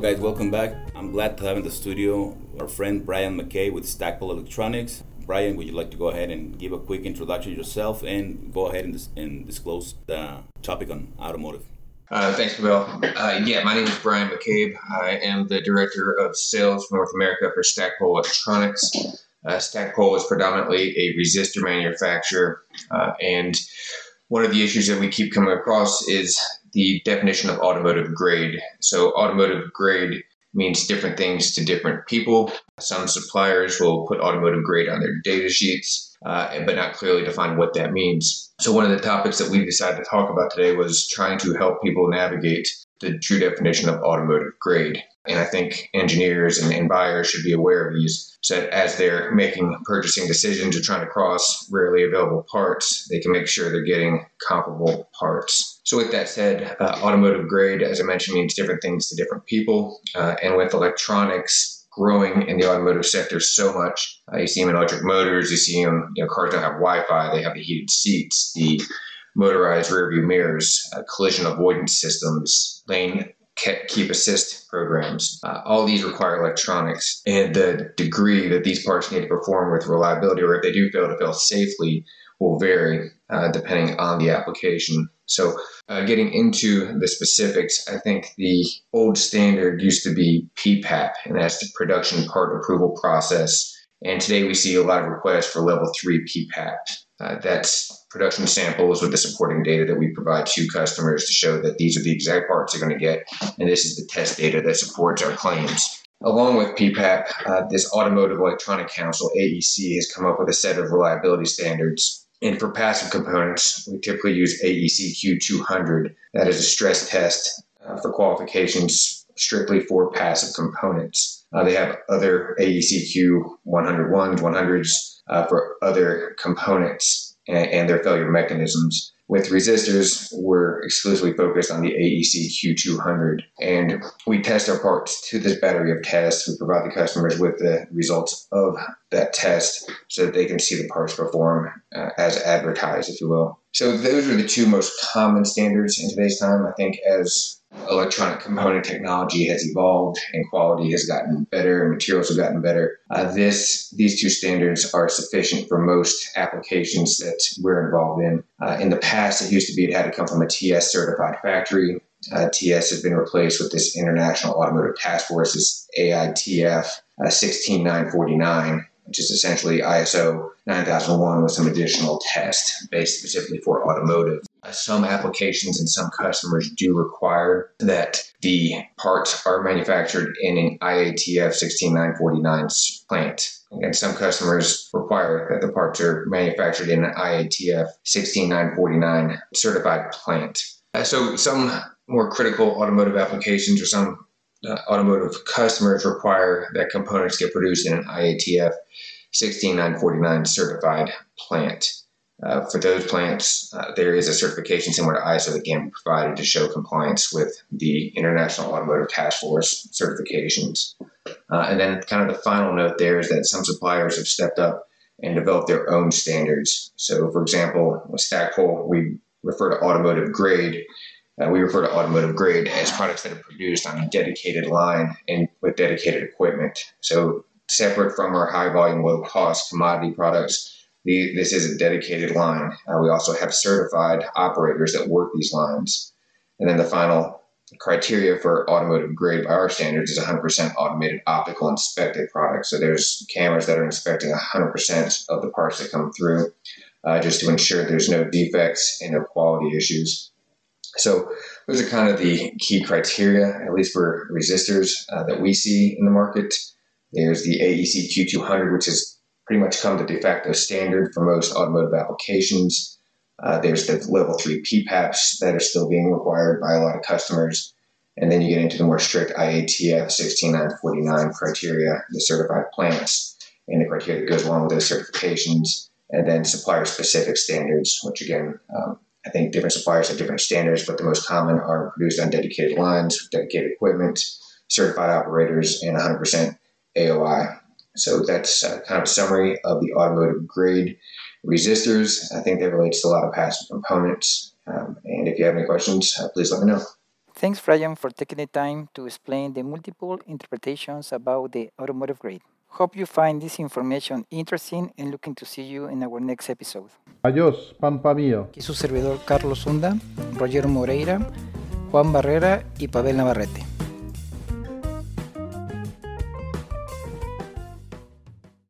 Guys. Welcome back. I'm glad to have in the studio our friend Brian McCabe with Stackpole Electronics. Brian, would you like to go ahead and give a quick introduction yourself and go ahead and, dis- and disclose the topic on automotive? Uh, thanks, Bill. Uh, yeah, my name is Brian McCabe. I am the Director of Sales for North America for Stackpole Electronics. Uh, Stackpole is predominantly a resistor manufacturer, uh, and one of the issues that we keep coming across is the definition of automotive grade. So, automotive grade means different things to different people. Some suppliers will put automotive grade on their data sheets, uh, but not clearly define what that means. So, one of the topics that we decided to talk about today was trying to help people navigate the true definition of automotive grade. And I think engineers and, and, buyers should be aware of these so that as they're making purchasing decisions or trying to cross rarely available parts, they can make sure they're getting comparable parts. So, with that said, uh, automotive grade, as I mentioned, means different things to different people. Uh, and with electronics, growing in the automotive sector so much. Uh, you see them in electric motors. You see them, you know, cars don't have Wi-Fi. They have the heated seats, the motorized rearview mirrors, uh, collision avoidance systems, lane keep assist programs. Uh, all these require electronics, and the degree that these parts need to perform with reliability, or if they do fail to fail safely, will vary uh, depending on the application. So, uh, getting into the specifics, I think the old standard used to be PPAP, and that's the production part approval process. And today we see a lot of requests for level three PPAP. Uh, that's production samples with the supporting data that we provide to customers to show that these are the exact parts they're going to get, and this is the test data that supports our claims. Along with PPAP, uh, this Automotive Electronic Council, AEC, has come up with a set of reliability standards. And for passive components, we typically use AEC Q200. That is a stress test uh, for qualifications strictly for passive components. Uh, they have other AEC Q101s, 100s, uh, for other components and, and, their failure mechanisms. With resistors, we're exclusively focused on the AEC Q200, and we test our parts to this battery of tests. We provide the customers with the results of that test so that they can see the parts perform uh, as advertised, if you will. So, those are the two most common standards in today's time. I think as electronic component technology has evolved and quality has gotten better and materials have gotten better. Uh, this these two standards are sufficient for most applications that we're involved in. Uh, in the past, it used to be it had to come from a TS certified factory. Uh, TS has been replaced with this International Automotive Task Force's AITF uh, 16949 which is essentially ISO 9001 with some additional tests based specifically for automotive. Uh, some applications and some customers do require that the parts are manufactured in an IATF 16949 plant. And some customers require that the parts are manufactured in an IATF 16949 certified plant. Uh, so some more critical automotive applications or some uh, automotive customers require that components get produced in an IATF 16949 certified plant. Uh, for those plants, uh, there is a certification similar to ISO that can be provided to show compliance with the International Automotive Task Force certifications. Uh, and then, kind of the final note there is that some suppliers have stepped up and developed their own standards. So, for example, with Stackpole, we refer to automotive grade. Uh, we refer to automotive grade as products that are produced on a dedicated line and with dedicated equipment. So, separate from our high volume, low cost commodity products the, this is a dedicated line. Uh, we also have certified operators that work these lines. And then the final criteria for automotive grade by our standards is 100% automated optical inspected product. So there's cameras that are inspecting 100% of the parts that come through uh, just to ensure there's no defects and no quality issues. So those are kind of the key criteria, at least for resistors uh, that we see in the market. There's the AEC Q200, which is pretty much come to the de facto standard for most automotive applications. Uh, there's the level three PPAPs that are still being required by a lot of customers. And then you get into the more strict IATF 16949 criteria, the certified plants, and the criteria that goes along with those certifications, and then supplier specific standards, which again, um, I think different suppliers have different standards, but the most common are produced on dedicated lines, dedicated equipment, certified operators, and 100% AOI. So that's uh, kind of a summary of the automotive grade resistors. I think that relates to a lot of passive components. Um, and if you have any questions, uh, please let me know. Thanks, Brian, for taking the time to explain the multiple interpretations about the automotive grade. Hope you find this information interesting and looking to see you in our next episode. Adiós, Pampa mío. Aquí su servidor Carlos Hunda, Roger Moreira, Juan Barrera y Pavel Navarrete.